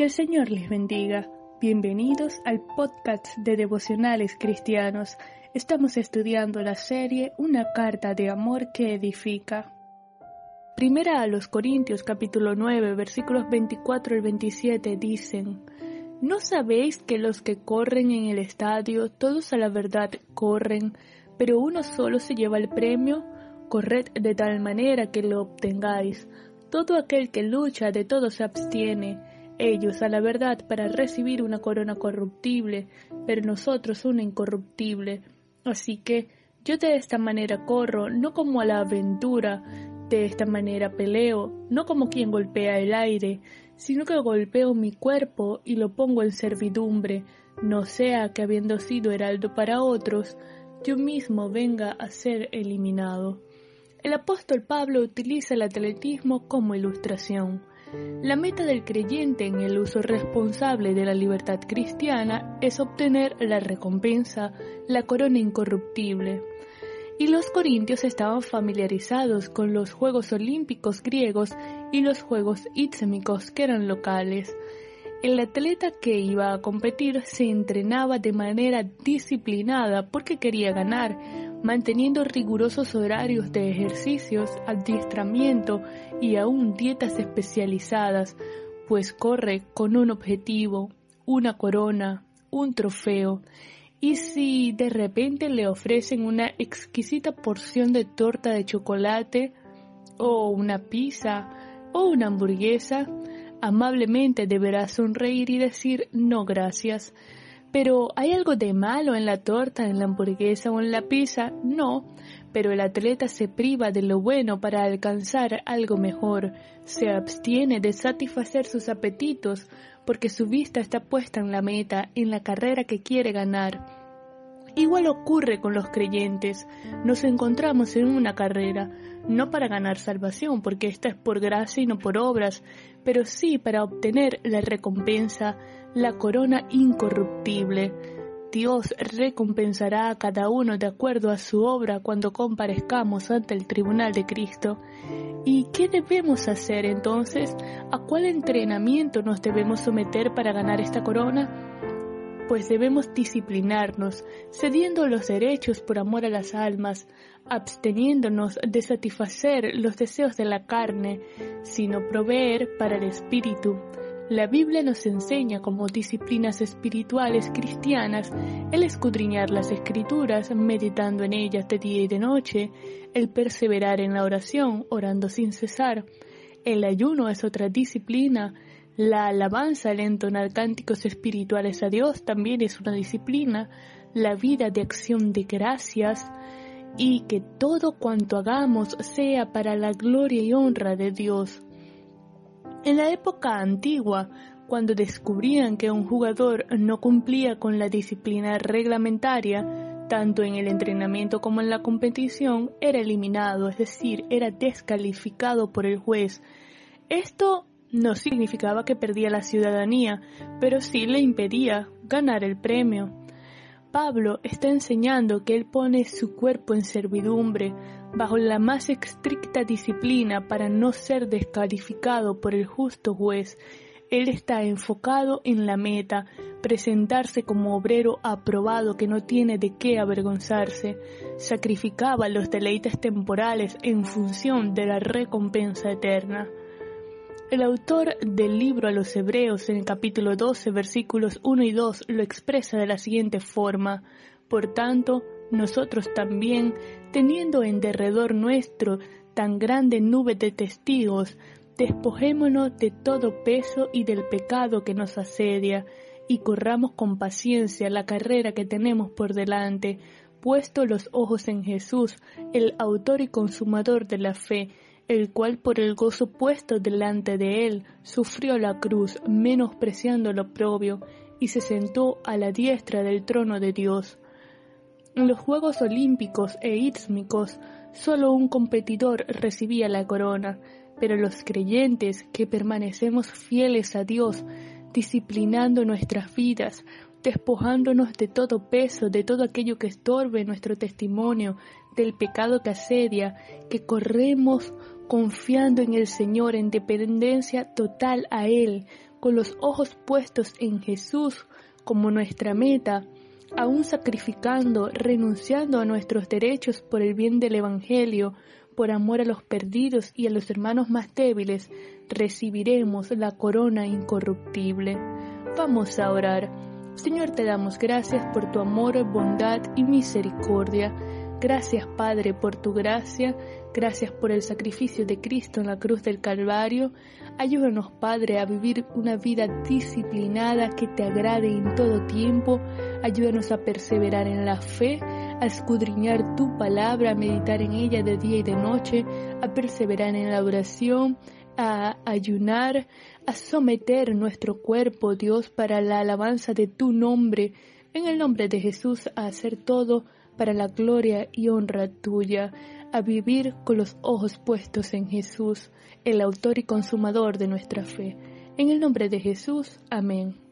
Que el Señor les bendiga. Bienvenidos al podcast de devocionales cristianos. Estamos estudiando la serie Una carta de amor que edifica. Primera a los Corintios capítulo 9 versículos 24 al 27 dicen, ¿No sabéis que los que corren en el estadio, todos a la verdad corren, pero uno solo se lleva el premio? Corred de tal manera que lo obtengáis. Todo aquel que lucha de todo se abstiene, ellos a la verdad para recibir una corona corruptible, pero nosotros una incorruptible. Así que yo de esta manera corro, no como a la aventura, de esta manera peleo, no como quien golpea el aire, sino que golpeo mi cuerpo y lo pongo en servidumbre, no sea que habiendo sido heraldo para otros, yo mismo venga a ser eliminado. El apóstol Pablo utiliza el atletismo como ilustración. La meta del creyente en el uso responsable de la libertad cristiana es obtener la recompensa, la corona incorruptible. Y los corintios estaban familiarizados con los Juegos Olímpicos griegos y los Juegos Isthmicos que eran locales. El atleta que iba a competir se entrenaba de manera disciplinada porque quería ganar, manteniendo rigurosos horarios de ejercicios, adiestramiento y aún dietas especializadas, pues corre con un objetivo, una corona, un trofeo, y si de repente le ofrecen una exquisita porción de torta de chocolate, o una pizza, o una hamburguesa, Amablemente deberás sonreír y decir no gracias. Pero ¿hay algo de malo en la torta, en la hamburguesa o en la pizza? No, pero el atleta se priva de lo bueno para alcanzar algo mejor, se abstiene de satisfacer sus apetitos porque su vista está puesta en la meta, en la carrera que quiere ganar. Igual ocurre con los creyentes. Nos encontramos en una carrera, no para ganar salvación, porque esta es por gracia y no por obras, pero sí para obtener la recompensa, la corona incorruptible. Dios recompensará a cada uno de acuerdo a su obra cuando comparezcamos ante el tribunal de Cristo. ¿Y qué debemos hacer entonces? ¿A cuál entrenamiento nos debemos someter para ganar esta corona? Pues debemos disciplinarnos, cediendo los derechos por amor a las almas, absteniéndonos de satisfacer los deseos de la carne, sino proveer para el espíritu. La Biblia nos enseña como disciplinas espirituales cristianas el escudriñar las escrituras, meditando en ellas de día y de noche, el perseverar en la oración, orando sin cesar. El ayuno es otra disciplina, la alabanza, el entonar cánticos espirituales a Dios también es una disciplina, la vida de acción de gracias y que todo cuanto hagamos sea para la gloria y honra de Dios. En la época antigua, cuando descubrían que un jugador no cumplía con la disciplina reglamentaria, tanto en el entrenamiento como en la competición, era eliminado, es decir, era descalificado por el juez. Esto no significaba que perdía la ciudadanía, pero sí le impedía ganar el premio. Pablo está enseñando que él pone su cuerpo en servidumbre bajo la más estricta disciplina para no ser descalificado por el justo juez. Él está enfocado en la meta, presentarse como obrero aprobado que no tiene de qué avergonzarse. Sacrificaba los deleites temporales en función de la recompensa eterna. El autor del libro a los Hebreos en el capítulo 12 versículos 1 y 2 lo expresa de la siguiente forma, Por tanto, nosotros también, teniendo en derredor nuestro tan grande nube de testigos, despojémonos de todo peso y del pecado que nos asedia, y corramos con paciencia la carrera que tenemos por delante, puesto los ojos en Jesús, el autor y consumador de la fe, el cual por el gozo puesto delante de él sufrió la cruz, menospreciando lo propio, y se sentó a la diestra del trono de Dios. En los Juegos Olímpicos e Istmicos solo un competidor recibía la corona, pero los creyentes que permanecemos fieles a Dios, disciplinando nuestras vidas, despojándonos de todo peso, de todo aquello que estorbe nuestro testimonio, del pecado que asedia, que corremos confiando en el Señor en dependencia total a Él, con los ojos puestos en Jesús como nuestra meta, aún sacrificando, renunciando a nuestros derechos por el bien del Evangelio, por amor a los perdidos y a los hermanos más débiles, recibiremos la corona incorruptible. Vamos a orar. Señor, te damos gracias por tu amor, bondad y misericordia. Gracias, Padre, por tu gracia. Gracias por el sacrificio de Cristo en la cruz del Calvario. Ayúdanos, Padre, a vivir una vida disciplinada que te agrade en todo tiempo. Ayúdanos a perseverar en la fe, a escudriñar tu palabra, a meditar en ella de día y de noche, a perseverar en la oración, a ayunar, a someter nuestro cuerpo, Dios, para la alabanza de tu nombre. En el nombre de Jesús, a hacer todo para la gloria y honra tuya a vivir con los ojos puestos en Jesús, el autor y consumador de nuestra fe. En el nombre de Jesús, amén.